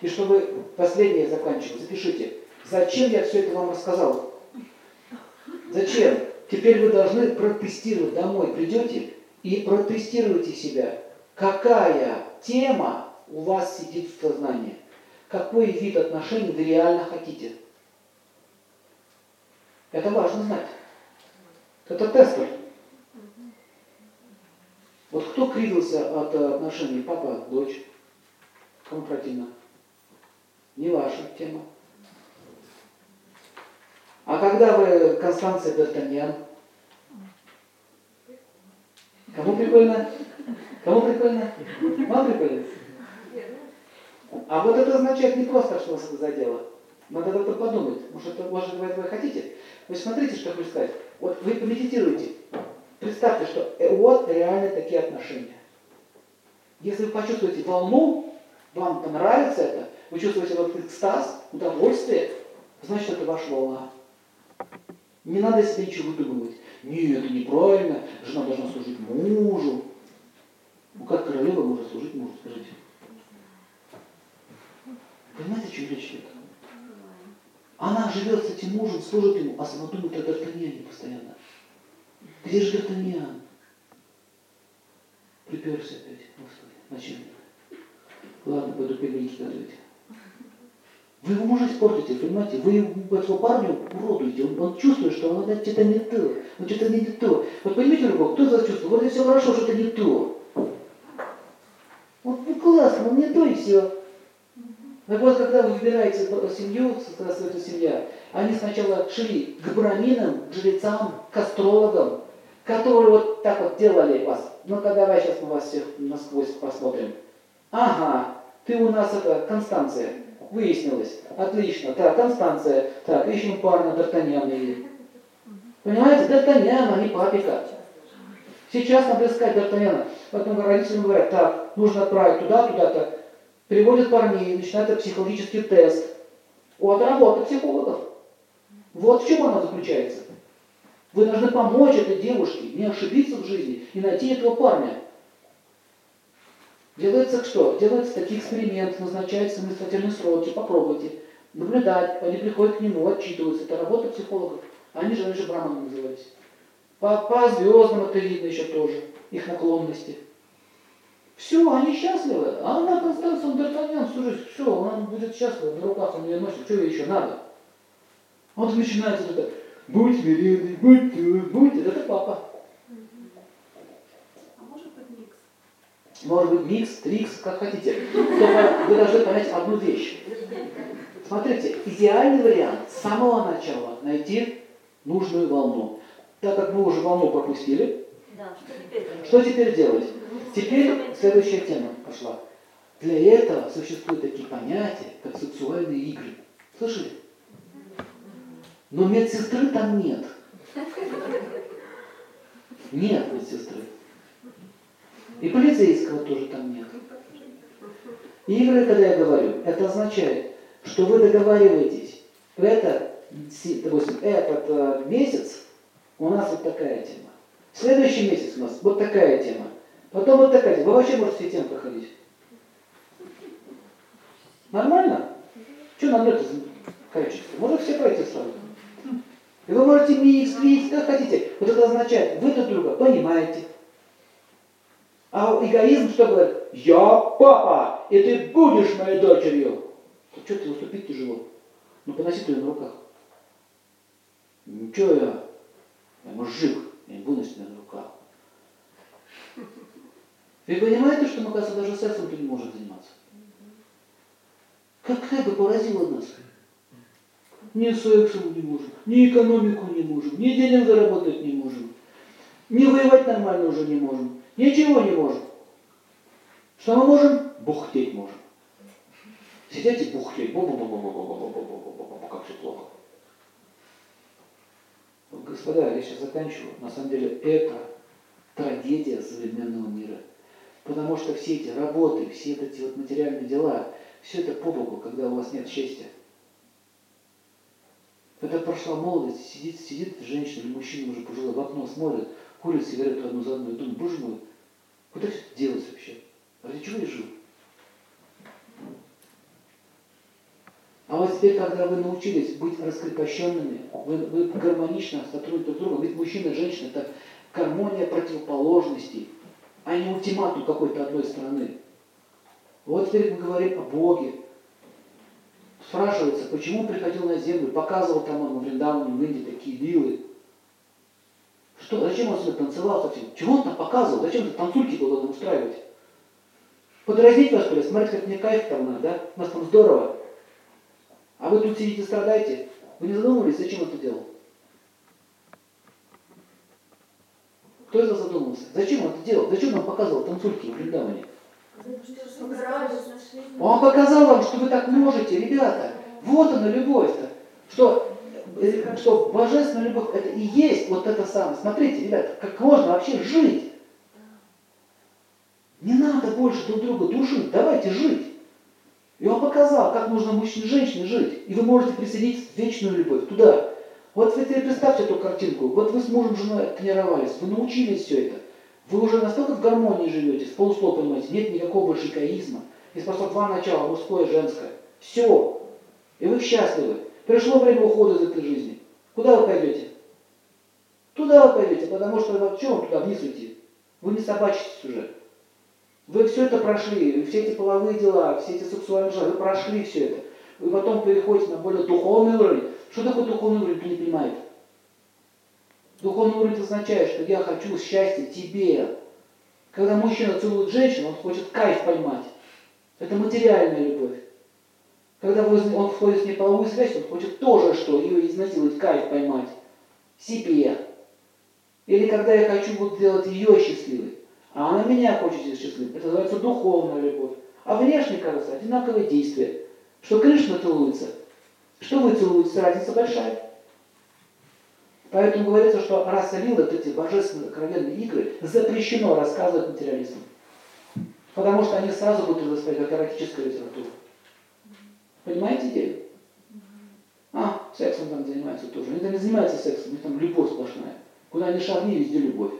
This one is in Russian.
И чтобы последнее заканчивать, запишите. Зачем я все это вам рассказал? Зачем? Теперь вы должны протестировать домой. Придете и протестируйте себя. Какая тема у вас сидит в сознании? Какой вид отношений вы реально хотите? Это важно знать. Это тестер. Вот кто кривился от отношений папа, дочь? Кому противно? Не ваша тема. А когда вы Констанция Д'Артаньян? Кому прикольно? Кому прикольно? Вам прикольно? А вот это означает не просто, что вас это задело. Надо это подумать. Может, это, может вы этого хотите? Вы смотрите, что хочу сказать. Вот вы помедитируете. Представьте, что э, вот реально такие отношения. Если вы почувствуете волну, вам понравится это, вы чувствуете вот экстаз, удовольствие, значит это ваша волна. Не надо себе ничего выдумывать. Нет, это неправильно, жена должна служить мужу. Ну как королева может служить мужу, скажите? Понимаете, о чем речь идет? Она живет с этим мужем, служит ему, а сама думает о Д'Артаньяне постоянно. Где же Д'Артаньян? Приперся опять, Господи, начальник. Ладно, пойду пельменьки готовить. Вы его мужа испортите, понимаете? Вы этого парня уродуете. Он, он чувствует, что он что-то не то. Он что-то не то. Вот понимаете, любовь, кто это чувствует? Вот все хорошо, что-то не то. Вот ну классно, он не то и все. Так вот, когда вы выбираете семью, эта семья, они сначала шли к браминам, к жрецам, к астрологам, которые вот так вот делали вас. Ну-ка, давай сейчас мы вас всех насквозь посмотрим. Ага, ты у нас это, Констанция, выяснилось. Отлично. Так, Констанция. Так, ищем парня Д'Артаньяна. Понимаете, Д'Артаньян, а не папика. Сейчас надо искать Д'Артаньяна. Потом родителям говорят, так, нужно отправить туда, туда-то. Приводят парней, начинается психологический тест. Вот работа психологов. Вот в чем она заключается. Вы должны помочь этой девушке не ошибиться в жизни и найти этого парня. Делается что? Делается такие эксперименты, назначаются административные сроки, попробуйте. Наблюдать, они приходят к нему, отчитываются. Это работа психологов. Они же раньше браманы назывались. По, по звездам это видно еще тоже, их наклонности. Все, они счастливы. А она Констанция Д'Артаньян всю все, она будет счастлива, на руках он ее носит, что ей еще надо? Вот начинается это, будь смиренный, будь ты, будь, это папа. Может быть микс, трикс, как хотите. Только вы должны понять одну вещь. Смотрите, идеальный вариант с самого начала найти нужную волну. Так как мы уже волну пропустили, да, что, теперь что теперь делать? Теперь следующая тема пошла. Для этого существуют такие понятия, как сексуальные игры. Слышали? Но медсестры там нет. Нет медсестры. И полицейского тоже там нет. Игры, когда я говорю, это означает, что вы договариваетесь. Это, допустим, этот э, месяц у нас вот такая тема. Следующий месяц у нас вот такая тема. Потом вот такая тема. Вы вообще можете все темы проходить. Нормально? Что нам это количество? Можно все пройти сразу. И вы можете микс, микс, как хотите. Вот это означает, вы друг друга понимаете, а эгоизм что говорит? Я папа, и ты будешь моей дочерью. Так что ты уступить тяжело? Ну поноси ты ее на руках. Ничего я, я мужик, я не буду носить на руках. Вы понимаете, что мы, кажется, даже сексом ты не можем заниматься? Как бы поразило нас. Ни сексом не можем, ни экономику не можем, ни денег заработать не можем, ни воевать нормально уже не можем. Ничего не можем. Что мы можем? Бухтеть можем. Сидеть и бухтеть. Как все плохо. Господа, я сейчас заканчиваю. На самом деле это трагедия современного мира. Потому что все эти работы, все эти вот материальные дела, все это по богу, когда у вас нет счастья. Когда прошла молодость, сидит, сидит женщина или мужчина уже пожилой, в окно смотрит, курит сигарету одну за одной, думает, боже мой, Куда все это делать вообще? Ради чего я жил? теперь, когда вы научились быть раскрепощенными, вы, вы гармонично сотрудничаете друг с другом, ведь мужчина и женщина – это гармония противоположностей, а не ультиматум какой-то одной страны. Вот теперь мы говорим о Боге. Спрашивается, почему он приходил на землю, показывал там ему в Вриндаване, в Индии такие вилы. Что, зачем он себе танцевал совсем? Чего он там показывал? Зачем ты танцульки было устраивать? Подразнить вас, что Смотрите, как мне кайф там надо, да? У нас там здорово. А вы тут сидите, страдаете? Вы не задумывались, зачем это делал? Кто из вас задумался? Зачем он это делал? Зачем он показывал танцульки в Вриндаване? Он показал вам, что вы так можете, ребята. Вот она любовь-то. Что, что божественная любовь, это и есть вот это самое. Смотрите, ребята, как можно вообще жить. Не надо больше друг друга душить, давайте жить. И он показал, как нужно мужчине и женщине жить. И вы можете присоединиться в вечную любовь туда. Вот вы теперь представьте эту картинку. Вот вы с мужем, женой тренировались, вы научились все это. Вы уже настолько в гармонии живете, с полуслова понимаете, нет никакого больше эгоизма. Есть просто два начала, мужское и женское. Все. И вы счастливы. Пришло время ухода из этой жизни. Куда вы пойдете? Туда вы пойдете, потому что что вам туда вниз уйти? Вы не собачитесь уже. Вы все это прошли, все эти половые дела, все эти сексуальные желания, вы прошли все это. Вы потом переходите на более духовный уровень. Что такое духовный уровень, кто не понимает? Духовный уровень означает, что я хочу счастья тебе. Когда мужчина целует женщину, он хочет кайф поймать. Это материальная любовь. Когда он входит в половую связь, он хочет тоже что? Ее изнасиловать, кайф поймать. Себе. Или когда я хочу вот сделать ее счастливой, а она меня хочет счастливой. Это называется духовная любовь. А внешне, кажется, одинаковые действия. Что Кришна целуется, что вы целуете, разница большая. Поэтому говорится, что раса лила, вот эти божественные откровенные игры, запрещено рассказывать материалистам. Потому что они сразу будут воспринимать как эротическая литература. Понимаете идею? А, сексом там занимаются тоже. Они там не занимаются сексом, у них там любовь сплошная. Куда ни шагни, везде любовь.